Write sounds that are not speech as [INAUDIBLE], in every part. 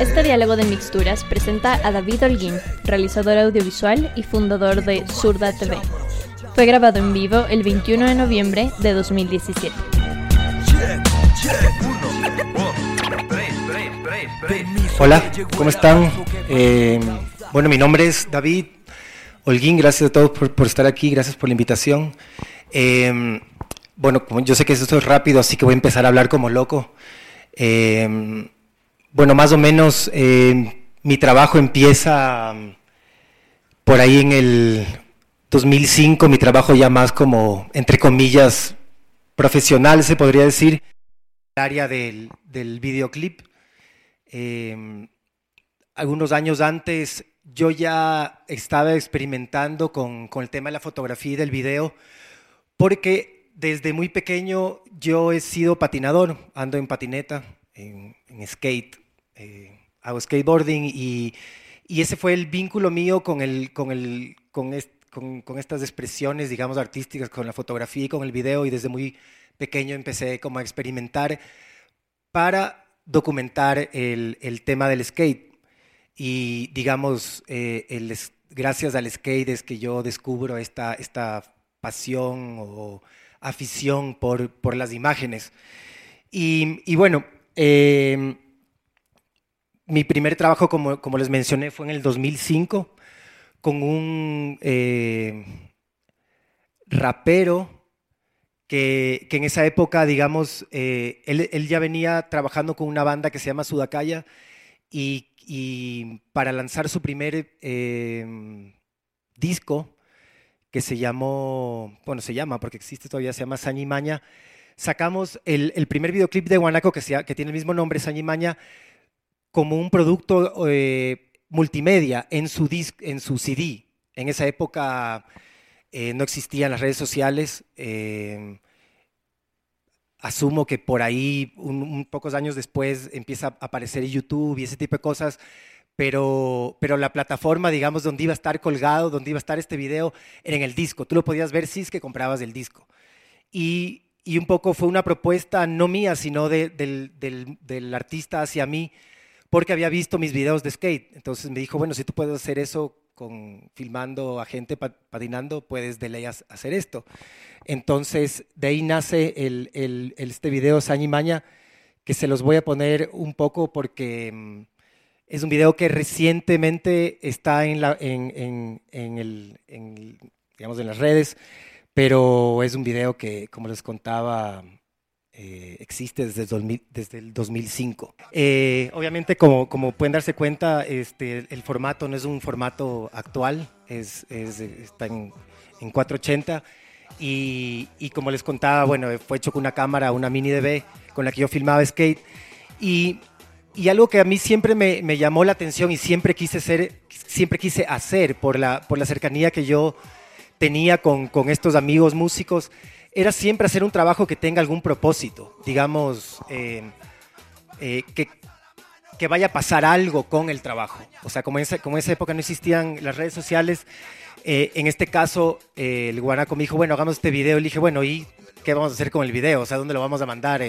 Este diálogo de mixturas presenta a David Holguín, realizador audiovisual y fundador de Surda TV. Fue grabado en vivo el 21 de noviembre de 2017. Hola, ¿cómo están? Eh, bueno, mi nombre es David Holguín, gracias a todos por, estar aquí, gracias por la invitación. Eh, bueno, yo sé que esto es rápido, así que voy a empezar a hablar como loco. Eh, bueno, más o menos mi trabajo empieza por ahí en el 2005, mi trabajo ya más como, entre comillas, profesional, se podría decir, el área del, del videoclip. Eh, algunos años antes yo ya estaba experimentando con, con, el tema de la fotografía y del video, porque desde muy pequeño yo he sido patinador, ando en patineta, en, skate, eh, hago skateboarding y, y, ese fue el vínculo mío con, el, con, el, con, con, con, estas expresiones, digamos, artísticas, con la fotografía y con el video, y desde muy pequeño empecé como a experimentar para documentar el, el tema del skate. Y digamos, eh, el, gracias al skate es que yo descubro esta, esta pasión o afición por, por las imágenes. Y, y bueno, eh, mi primer trabajo, como, les mencioné, fue en el 2005 con un eh, rapero que, que, en esa época, digamos, eh, él, ya venía trabajando con una banda que se llama Sudacaya y, para lanzar su primer eh, disco, que se llamó, bueno, se llama porque existe todavía, se llama Saña Maña, sacamos el, primer videoclip de Guanaco que, que tiene el mismo nombre, Saña Maña, como un producto eh, multimedia en su, disc, en su CD. En esa época eh, no existían las redes sociales. Eh, asumo que por ahí, un, pocos años después, empieza a aparecer YouTube y ese tipo de cosas. Pero, pero la plataforma, digamos, donde iba a estar colgado, donde iba a estar este video, era en el disco. Tú lo podías ver si es que comprabas el disco. Y, y un poco fue una propuesta no mía, sino de, del, del, del artista hacia mí, porque había visto mis videos de skate. Entonces me dijo, bueno, si tú puedes hacer eso con filmando a gente patinando, puedes de ley hacer esto. Entonces, de ahí nace este video Saña Maña, que se los voy a poner un poco porque mm, es un video que recientemente está en, la, en las redes, pero es un video que, como les contaba, eh, existe desde, 2000, desde, el 2005. Eh, obviamente, como, pueden darse cuenta, este, el formato no es un formato actual, es, es está en, en 480 y, como les contaba, bueno, fue hecho con una cámara, una mini DV con la que yo filmaba skate y, algo que a mí siempre me, llamó la atención y siempre quise, ser, siempre quise hacer por la, por la cercanía que yo tenía con estos amigos músicos era siempre hacer un trabajo que tenga algún propósito, digamos, eh, eh, que, que, vaya a pasar algo con el trabajo. O sea, como en esa, época no existían las redes sociales, eh, en este caso el guanaco me dijo, bueno, hagamos este video. Le dije, bueno, ¿y qué vamos a hacer con el video? O sea, ¿dónde lo vamos a mandar?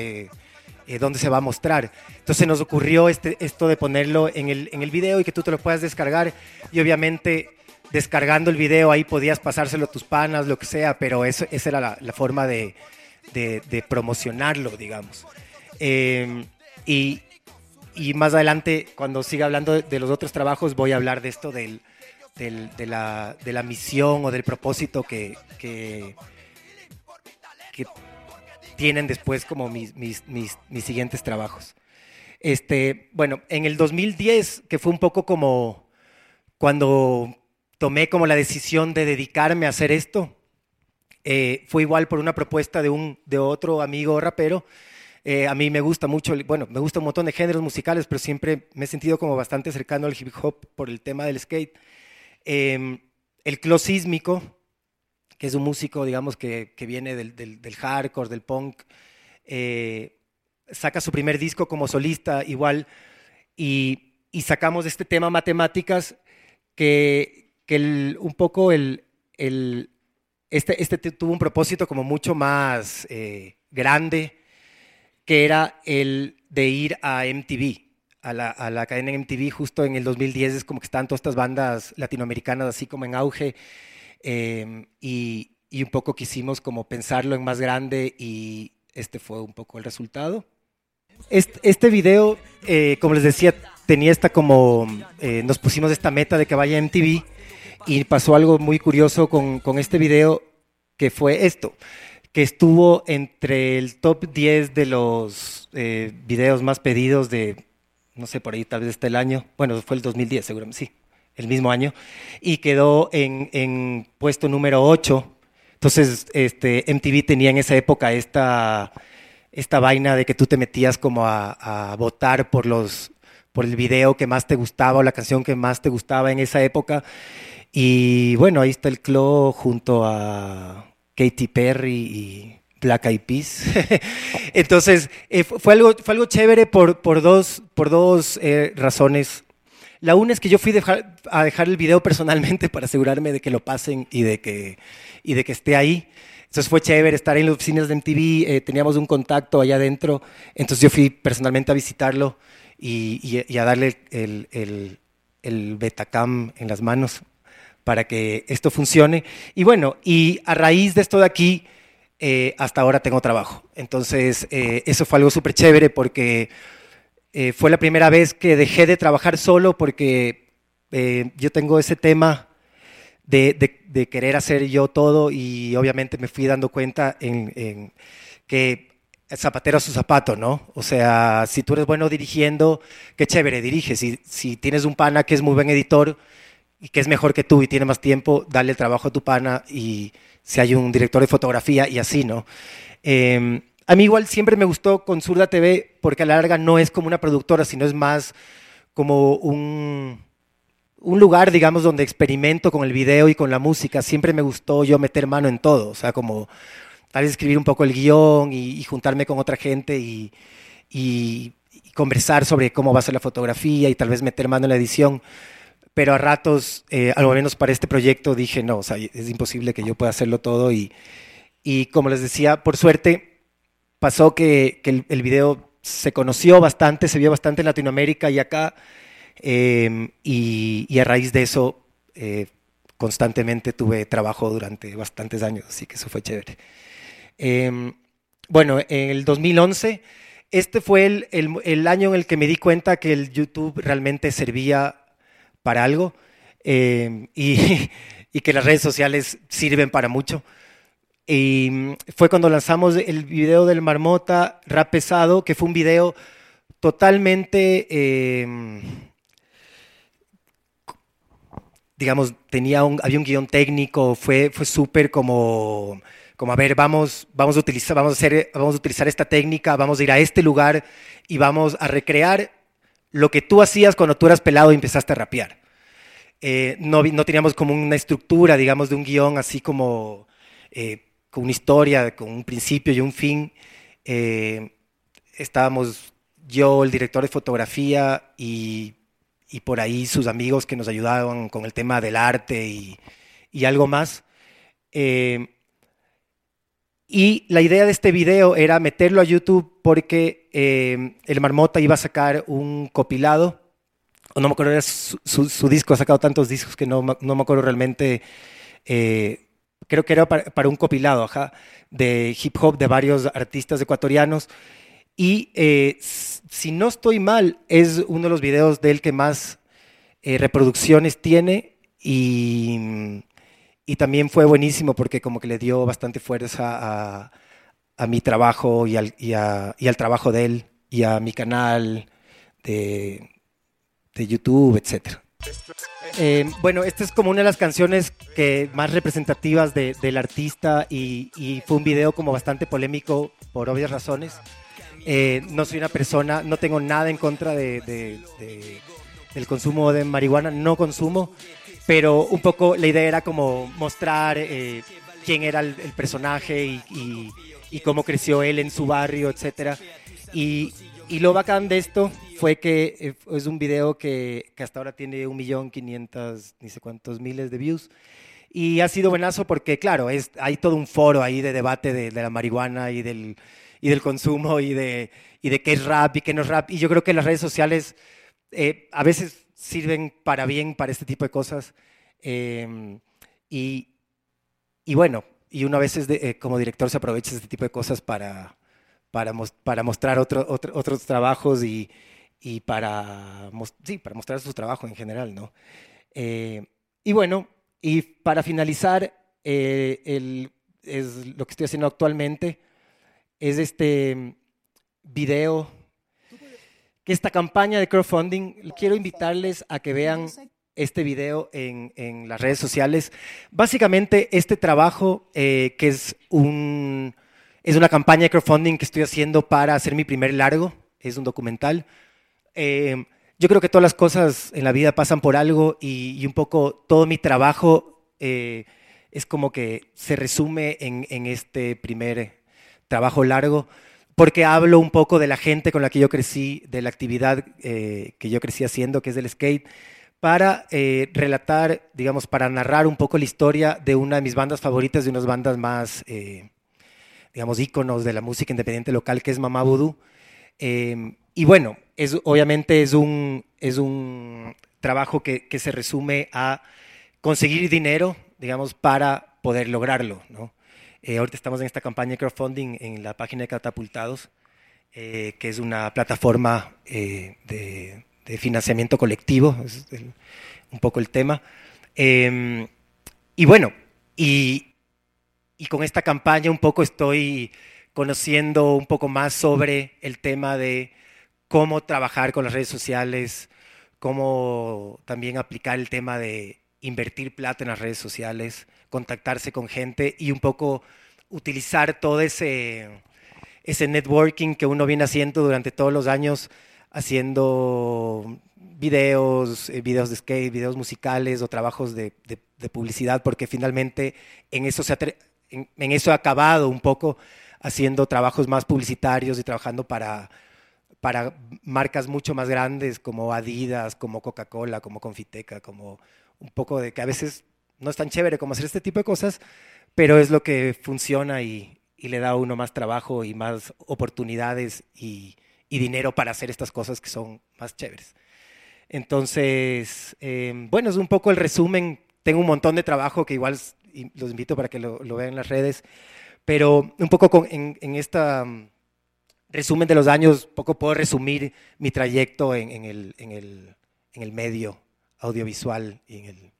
¿Dónde se va a mostrar? Entonces nos ocurrió este, esto de ponerlo en el, en el video y que tú te lo puedas descargar. Y obviamente descargando el video, ahí podías pasárselo a tus panas, lo que sea, pero eso, esa era la, forma de, de, promocionarlo, digamos. Em, y, y, más adelante, cuando siga hablando de, los otros trabajos, voy a hablar de esto del, del, de, la, de, la, misión o del propósito que, que, que tienen después como mis, mis, mis, mis, siguientes trabajos. Este, bueno, en el 2010, que fue un poco como cuando tomé como la decisión de dedicarme a hacer esto. Eh, fue igual por una propuesta de, un, de otro amigo rapero. Eh, a mí me gusta mucho, bueno, me gusta un montón de géneros musicales, pero siempre me he sentido como bastante cercano al hip hop por el tema del skate. Em, el Clo Sísmico, que es un músico, digamos, que, que viene del, del, del, hardcore, del punk, eh, saca su primer disco como solista igual, y, y sacamos este tema matemáticas que, que un poco el, el, este, este tuvo un propósito como mucho más eh, grande, que era el de ir a MTV, a la, a la cadena MTV justo en el 2010, es como que están todas estas bandas latinoamericanas así como en auge. Em, y, y, un poco quisimos como pensarlo en más grande y este fue un poco el resultado. Este, este video, eh, como les decía, tenía esta como, eh, nos pusimos esta meta de que vaya MTV y pasó algo muy curioso con, con este video que fue esto, que estuvo entre el top 10 de los eh, videos más pedidos de, no sé, por ahí tal vez este el año, bueno, fue el 2010 seguramente, sí, el mismo año, y quedó en, en puesto número 8. Entonces, este, MTV tenía en esa época esta, esta vaina de que tú te metías como a, a votar por los por el video que más te gustaba o la canción que más te gustaba en esa época. Y bueno, ahí está el Clo junto a Katy Perry y Black Eyed Peas. [LAUGHS] Entonces, eh, fue, algo, fue algo chévere por, por dos, por dos eh, razones. La una es que yo fui a dejar el video personalmente [LAUGHS] para asegurarme de que lo pasen y de que, y de que esté ahí. Entonces fue chévere estar en las oficinas de MTV, eh, teníamos un contacto allá adentro, entonces yo fui personalmente a visitarlo y, a darle el, el, Betacam en las manos para que esto funcione. Y bueno, y a raíz de esto de aquí, eh, hasta ahora tengo trabajo. Entonces, eh, eso fue algo súper chévere porque eh, fue la primera vez que dejé de trabajar solo porque yo tengo ese tema de, de, querer hacer yo todo y obviamente me fui dando cuenta en, en que zapatero a su zapato, ¿no? O sea, si tú eres bueno dirigiendo, qué chévere, dirige. Si, si tienes un pana que es muy buen editor y que es mejor que tú y tiene más tiempo, dale el trabajo a tu pana y si hay un director de fotografía y así, ¿no? Em, a mí igual siempre me gustó con Zurda TV porque a la larga no es como una productora, sino es más como un, un lugar, digamos, donde experimento con el video y con la música. Siempre me gustó yo meter mano en todo, o sea, como tal vez escribir un poco el guion y, juntarme con otra gente y, conversar sobre cómo va a ser la fotografía y tal vez meter mano en la edición. Pero a ratos, eh, al menos para este proyecto, dije, no, o sea, es imposible que yo pueda hacerlo todo. Y, y como les decía, por suerte, pasó que, que el, video se conoció bastante, se vio bastante en Latinoamérica y acá. Em, y, a raíz de eso, eh, constantemente tuve trabajo durante bastantes años, así que eso fue chévere. Em, bueno, en el 2011, este fue el, el, año en el que me di cuenta que el YouTube realmente servía para algo em, [LAUGHS] y, que las redes sociales sirven para mucho. Y mm, fue cuando lanzamos el video del Marmota Rap Pesado, que fue un video totalmente, em, digamos, tenía un, había un guion técnico, fue, fue súper como como a ver, vamos, vamos, a utilizar, vamos, a hacer, vamos a utilizar esta técnica, vamos a ir a este lugar y vamos a recrear lo que tú hacías cuando tú eras pelado y empezaste a rapear. Eh, no, no, teníamos como una estructura, digamos, de un guion así como eh, con una historia, con un principio y un fin. Eh, estábamos yo, el director de fotografía y, y, por ahí sus amigos que nos ayudaban con el tema del arte y, y algo más. Y la idea de este video era meterlo a YouTube porque eh, el Marmota iba a sacar un copilado. O no me acuerdo, era su, disco, ha sacado tantos discos que no, no me acuerdo realmente. Eh, creo que era para, un copilado ajá, de hip hop de varios artistas ecuatorianos. Y eh, si no estoy mal, es uno de los videos de él que más reproducciones tiene. Y y también fue buenísimo porque como que le dio bastante fuerza a, a mi trabajo y al, y, a, y al, trabajo de él y a mi canal de, de YouTube, etc. Eh, bueno, esta es como una de las canciones que más representativas de, del artista y, y, fue un video como bastante polémico por obvias razones. Eh, no soy una persona, no tengo nada en contra de, de, del consumo de marihuana, no consumo, pero un poco la idea era como mostrar eh, quién era el, personaje y, cómo creció él en su barrio, etc. Y, lo bacán de esto fue que eh, es un video que, que hasta ahora tiene un millón quinientos, ni sé cuántos miles de views. Y ha sido buenazo porque, claro, es, hay todo un foro ahí de debate de, de la marihuana y del, y del consumo y de, y de qué es rap y qué no es rap. Y yo creo que las redes sociales eh, a veces sirven para bien para este tipo de cosas. Em, y, bueno, y uno a veces eh, como director se aprovecha este tipo de cosas para, para, mostrar otro, otros trabajos y, para, sí, para mostrar su trabajo en general, ¿no? Eh, y bueno, y para finalizar, el, es lo que estoy haciendo actualmente es este video, que esta campaña de crowdfunding, quiero invitarles a que vean este video en, en las redes sociales. Básicamente, este trabajo, eh, que es, un, es una campaña de crowdfunding que estoy haciendo para hacer mi primer largo, es un documental. Eh, yo creo que todas las cosas en la vida pasan por algo y, un poco todo mi trabajo eh, es como que se resume en, en este primer trabajo largo porque hablo un poco de la gente con la que yo crecí, de la actividad eh, que yo crecí haciendo, que es el skate, para eh, relatar, digamos, para narrar un poco la historia de una de mis bandas favoritas, de unas bandas más, eh, digamos, íconos de la música independiente local, que es Mamá Voodoo. Em, y bueno, obviamente es un, es un trabajo que se resume a conseguir dinero, digamos, para poder lograrlo, ¿no? Eh, ahorita estamos en esta campaña de crowdfunding en la página de Catapultados, eh, que es una plataforma eh, de, financiamiento colectivo, es un poco el tema. Em, y bueno, y, con esta campaña un poco estoy conociendo un poco más sobre el tema de cómo trabajar con las redes sociales, cómo también aplicar el tema de invertir plata en las redes sociales, contactarse con gente y un poco utilizar todo ese, ese networking que uno viene haciendo durante todos los años, haciendo videos, eh, videos de skate, videos musicales o trabajos de, publicidad, porque finalmente en eso, se en, eso he acabado un poco haciendo trabajos más publicitarios y trabajando para, para marcas mucho más grandes como Adidas, como Coca-Cola, como Confiteca, como un poco de que a veces no es tan chévere como hacer este tipo de cosas, pero es lo que funciona y, le da a uno más trabajo y más oportunidades y, dinero para hacer estas cosas que son más chéveres. Entonces, em, bueno, es un poco el resumen. Tengo un montón de trabajo que igual los invito para que lo, vean en las redes, pero un poco en, en este resumen de los años, poco puedo resumir mi trayecto en el medio audiovisual y en el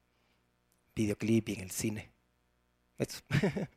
videoclip y en el cine. Eso. [LAUGHS]